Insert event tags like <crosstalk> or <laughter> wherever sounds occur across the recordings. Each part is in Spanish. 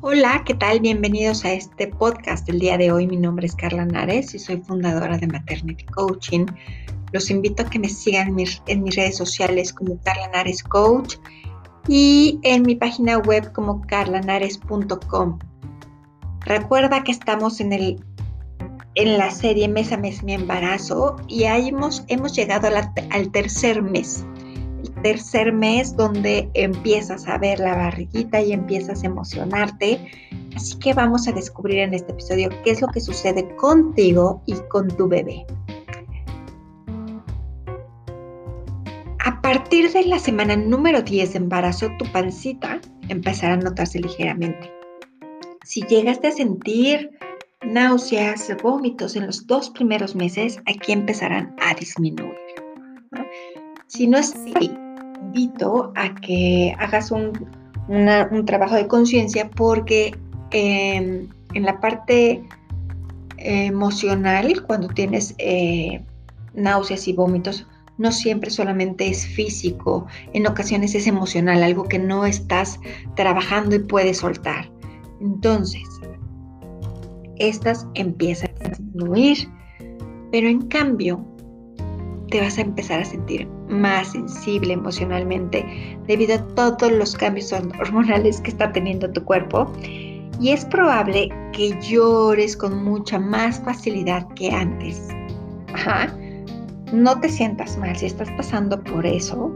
Hola, ¿qué tal? Bienvenidos a este podcast del día de hoy. Mi nombre es Carla Nares y soy fundadora de Maternity Coaching. Los invito a que me sigan en mis, redes sociales como Carla Nares Coach y en mi página web como carlanares.com. Recuerda que estamos en, el, en la serie Mes a Mes Mi Embarazo y hemos, hemos llegado al tercer mes tercer mes donde empiezas a ver la barriguita y empiezas a emocionarte. Así que vamos a descubrir en este episodio qué es lo que sucede contigo y con tu bebé. A partir de la semana número 10 de embarazo, tu pancita empezará a notarse ligeramente. Si llegaste a sentir náuseas, vómitos en los dos primeros meses, aquí empezarán a disminuir. Si no es así, invito a que hagas un, trabajo de conciencia porque em, en la parte emocional, cuando tienes eh, náuseas y vómitos, no siempre solamente es físico, en ocasiones es emocional, algo que no estás trabajando y puedes soltar. Entonces, estas empiezan a disminuir, pero en cambio, te vas a empezar a sentir más sensible emocionalmente debido a todos los cambios hormonales que está teniendo tu cuerpo. Y es probable que llores con mucha más facilidad que antes. Ajá. No te sientas mal si estás pasando por eso.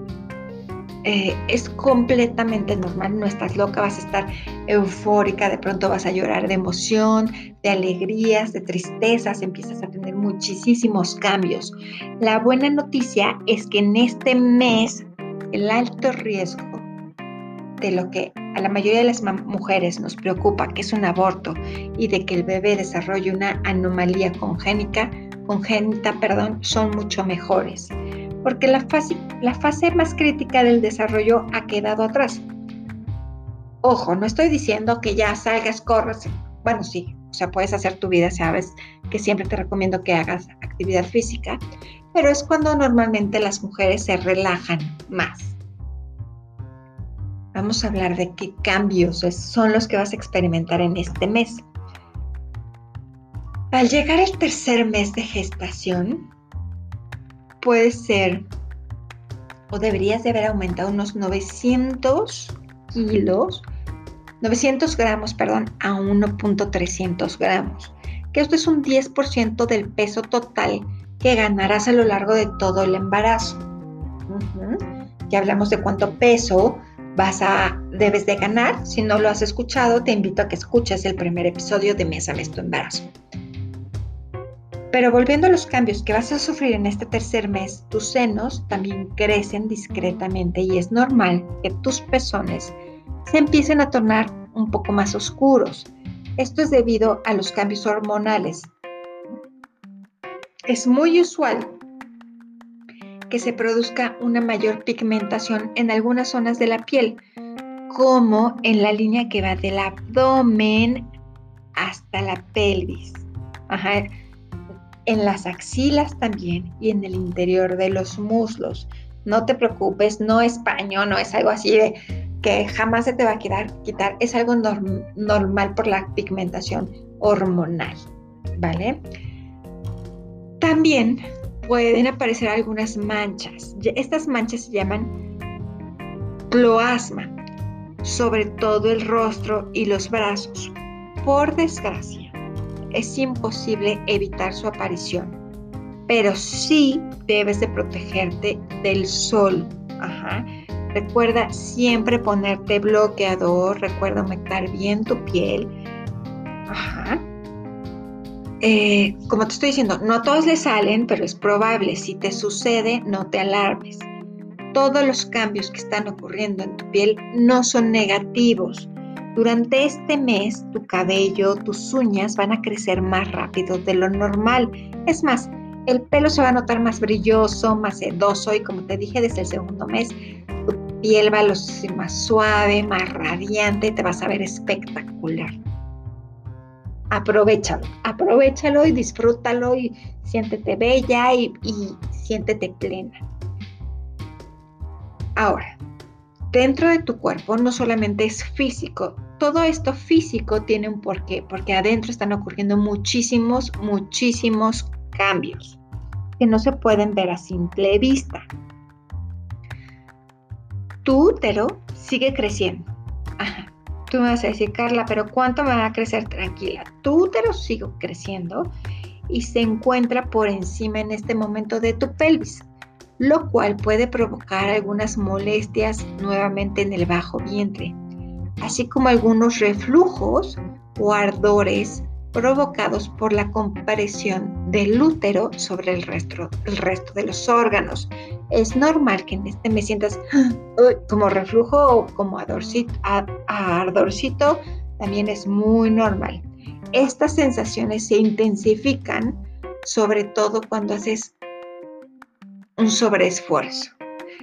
Eh, es completamente normal, no estás loca, vas a estar eufórica, de pronto vas a llorar de emoción, de alegrías, de tristezas, empiezas a tener muchísimos cambios. La buena noticia es que en este mes el alto riesgo de lo que a la mayoría de las mujeres nos preocupa, que es un aborto, y de que el bebé desarrolle una anomalía congénica, congénita, perdón, son mucho mejores porque la fase, más crítica del desarrollo ha quedado atrás. Ojo, no estoy diciendo que ya salgas, corras. Bueno, sí, o sea, puedes hacer tu vida, sabes que siempre te recomiendo que hagas actividad física, pero es cuando normalmente las mujeres se relajan más. Vamos a hablar de qué cambios son los que vas a experimentar en este mes. Al llegar el tercer mes de gestación, puede ser o deberías de haber aumentado unos 900 kilos, 900 gramos, perdón, a 1.300 gramos, que esto es un 10% del peso total que ganarás a lo largo de todo el embarazo. Ya hablamos de cuánto peso vas a debes de ganar. Si no lo has escuchado, te invito a que escuches el primer episodio de Mes a Mes tu embarazo. Pero volviendo a los cambios que vas a sufrir en este tercer mes, tus senos también crecen discretamente y es normal que tus pezones se empiecen a tornar un poco más oscuros. Esto es debido a los cambios hormonales. Es muy usual que se produzca una mayor pigmentación en algunas zonas de la piel, como en la línea que va del abdomen hasta la pelvis. Ajá en las axilas también y en el interior de los muslos. No te preocupes, no es paño, no es algo así de que jamás se te va a quitar, es algo normal por la pigmentación hormonal, ¿vale? También pueden aparecer algunas manchas. Estas manchas se llaman cloasma, sobre todo el rostro y los brazos. Por desgracia, es imposible evitar su aparición, pero sí debes de protegerte del sol. Recuerda siempre ponerte bloqueador, recuerda humectar bien tu piel. Eh, como te estoy diciendo, no a todos le salen, pero es probable. Si te sucede, no te alarmes. Todos los cambios que están ocurriendo en tu piel no son negativos, durante este mes, tu cabello, tus uñas van a crecer más rápido de lo normal. Es más, el pelo se va a notar más brilloso, más sedoso y como te dije desde el segundo mes, tu piel va a lucir más suave, más radiante, te vas a ver espectacular. Aprovechalo, aprovechalo y disfrútalo y siéntete bella y, y siéntete plena. Ahora, dentro de tu cuerpo no solamente es físico, todo esto físico tiene un porqué, porque adentro están ocurriendo muchísimos, muchísimos cambios que no se pueden ver a simple vista. Tu útero sigue creciendo. Tú me vas a decir, Carla, pero ¿cuánto me va a crecer? Tranquila. Tu útero sigue creciendo y se encuentra por encima en este momento de tu pelvis, lo cual puede provocar algunas molestias nuevamente en el bajo vientre, así como algunos reflujos o ardores provocados por la compresión del útero sobre el resto, el resto de los órganos. Es normal que en este me sientas <gasps> como reflujo o como ardorcito, ardorcito, también es muy normal. Estas sensaciones se intensifican sobre todo cuando haces un sobreesfuerzo.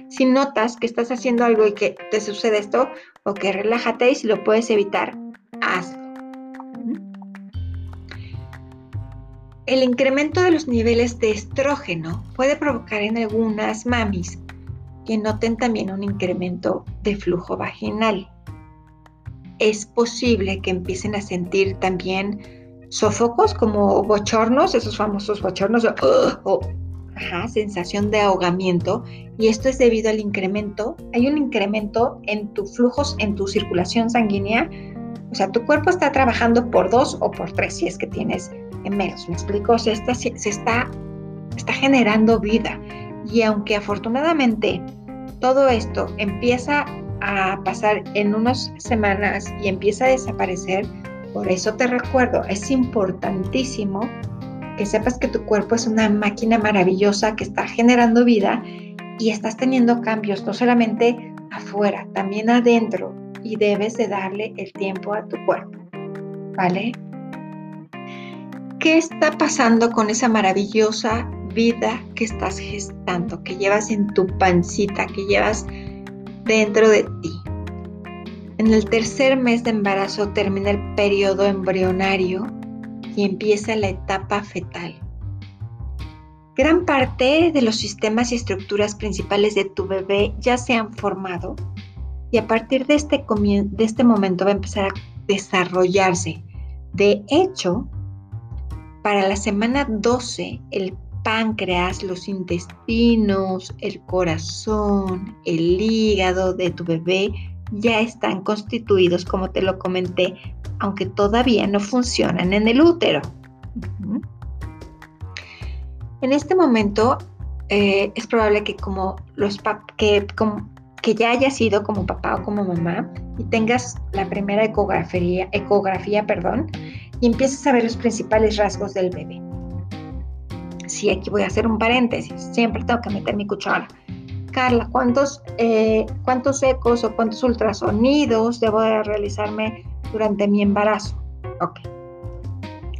Si notas que estás haciendo algo y que te sucede esto, o que relájate y si lo puedes evitar, hazlo. El incremento de los niveles de estrógeno puede provocar en algunas mamis que noten también un incremento de flujo vaginal. Es posible que empiecen a sentir también sofocos como bochornos, esos famosos bochornos o sensación de ahogamiento y esto es debido al incremento, hay un incremento en tus flujos, en tu circulación sanguínea, o sea, tu cuerpo está trabajando por dos o por tres si es que tienes menos, ¿me explico? O sea, está, se está, está generando vida. Y aunque afortunadamente todo esto empieza a pasar en unas semanas y empieza a desaparecer, por eso te recuerdo, es importantísimo que sepas que tu cuerpo es una máquina maravillosa que está generando vida y estás teniendo cambios no solamente afuera, también adentro y debes de darle el tiempo a tu cuerpo, ¿vale? ¿Qué está pasando con esa maravillosa vida que estás gestando, que llevas en tu pancita, que llevas dentro de ti? En el tercer mes de embarazo termina el periodo embrionario empieza la etapa fetal. Gran parte de los sistemas y estructuras principales de tu bebé ya se han formado y a partir de este, de este momento va a empezar a desarrollarse. De hecho, para la semana 12, el páncreas, los intestinos, el corazón, el hígado de tu bebé ya están constituidos, como te lo comenté, aunque todavía no funcionan en el útero. En este momento eh, es probable que como los que, que ya hayas sido como papá o como mamá y tengas la primera ecografía, ecografía perdón, y empiezas a ver los principales rasgos del bebé. Sí, aquí voy a hacer un paréntesis, siempre tengo que meter mi cuchara. Carla, ¿cuántos, eh, ¿cuántos ecos o cuántos ultrasonidos debo de realizarme durante mi embarazo? Ok.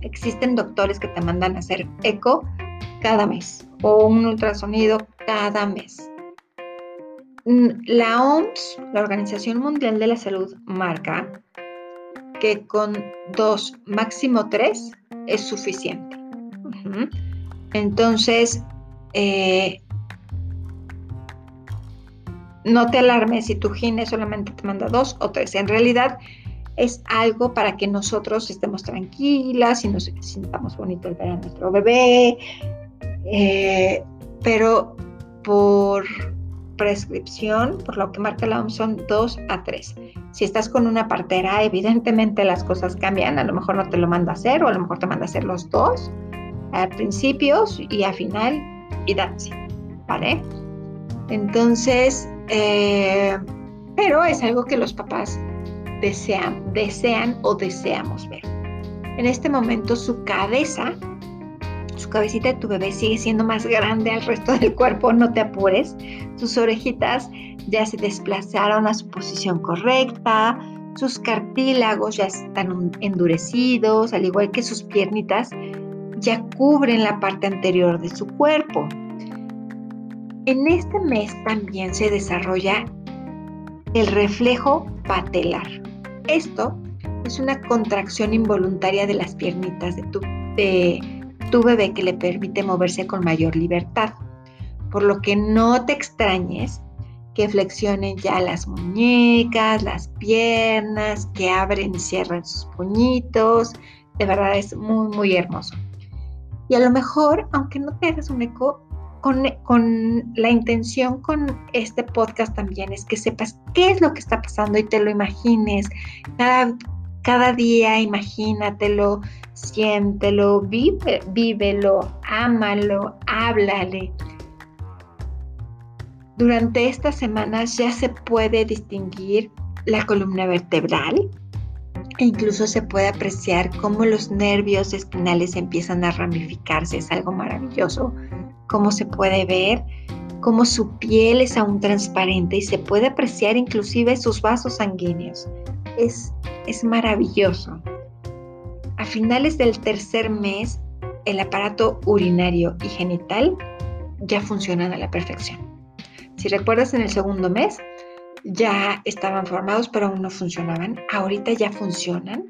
Existen doctores que te mandan a hacer eco cada mes o un ultrasonido cada mes. Mm, la OMS, la Organización Mundial de la Salud, marca que con dos, máximo tres, es suficiente. Entonces, eh, no te alarmes si tu gine solamente te manda dos o tres. En realidad es algo para que nosotros estemos tranquilas y nos sintamos bonito el ver a nuestro bebé. Eh, pero por prescripción, por lo que marca la OMS, son 2 a 3. Si estás con una partera, evidentemente las cosas cambian. A lo mejor no te lo manda a hacer o a lo mejor te manda a hacer los dos a principios y a final y that's ¿vale? Entonces, eh, pero es algo que los papás desean, desean o deseamos ver. En este momento su cabeza su cabecita de tu bebé sigue siendo más grande al resto del cuerpo, no te apures. Sus orejitas ya se desplazaron a su posición correcta, sus cartílagos ya están endurecidos, al igual que sus piernitas ya cubren la parte anterior de su cuerpo. En este mes también se desarrolla el reflejo patelar. Esto es una contracción involuntaria de las piernitas de tu, de, tu bebé que le permite moverse con mayor libertad. Por lo que no te extrañes que flexionen ya las muñecas, las piernas, que abren y cierren sus puñitos. De verdad es muy, muy hermoso. Y a lo mejor, aunque no te hagas un eco, con, la intención con este podcast también es que sepas qué es lo que está pasando y te lo imagines. Cada, cada día imagínatelo, siéntelo, vive, vívelo, ámalo, háblale. Durante estas semanas ya se puede distinguir la columna vertebral e incluso se puede apreciar cómo los nervios espinales empiezan a ramificarse. Es algo maravilloso. Cómo se puede ver cómo su piel es aún transparente y se puede apreciar inclusive sus vasos sanguíneos. Es, es maravilloso. A finales del tercer mes, el aparato urinario y genital ya funcionan a la perfección. Si recuerdas, en el segundo mes ya estaban formados, pero aún no funcionaban. Ahorita ya funcionan,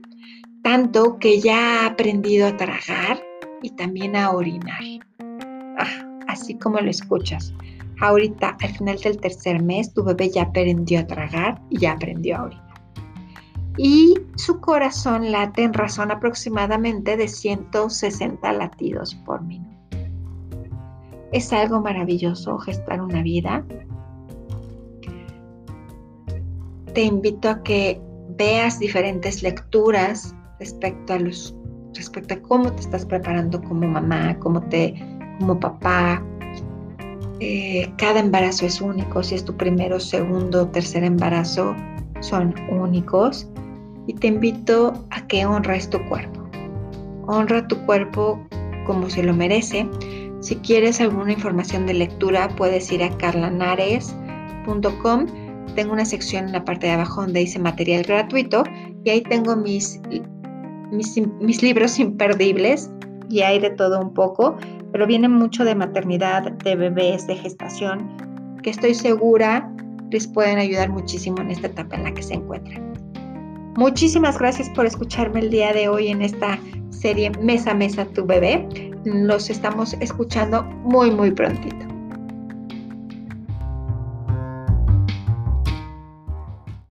tanto que ya ha aprendido a tragar y también a orinar. Así como lo escuchas. Ahorita, al final del tercer mes, tu bebé ya aprendió a tragar y ya aprendió a orinar. Y su corazón late en razón aproximadamente de 160 latidos por minuto. Es algo maravilloso gestar una vida. Te invito a que veas diferentes lecturas respecto a los respecto a cómo te estás preparando como mamá, como te como papá. Eh, cada embarazo es único. Si es tu primero, segundo, tercer embarazo, son únicos. Y te invito a que honres tu cuerpo. Honra tu cuerpo como se lo merece si quieres alguna información de lectura, puedes ir a carlanares.com. Tengo una sección en la parte de abajo donde dice material gratuito y ahí tengo mis, mis, libros imperdibles y hay de todo un poco, pero viene mucho de maternidad, de bebés, de gestación, que estoy segura les pueden ayudar muchísimo en esta etapa en la que se encuentran. Muchísimas gracias por escucharme el día de hoy en esta serie Mesa Mesa Tu Bebé. Los estamos escuchando muy, muy prontito.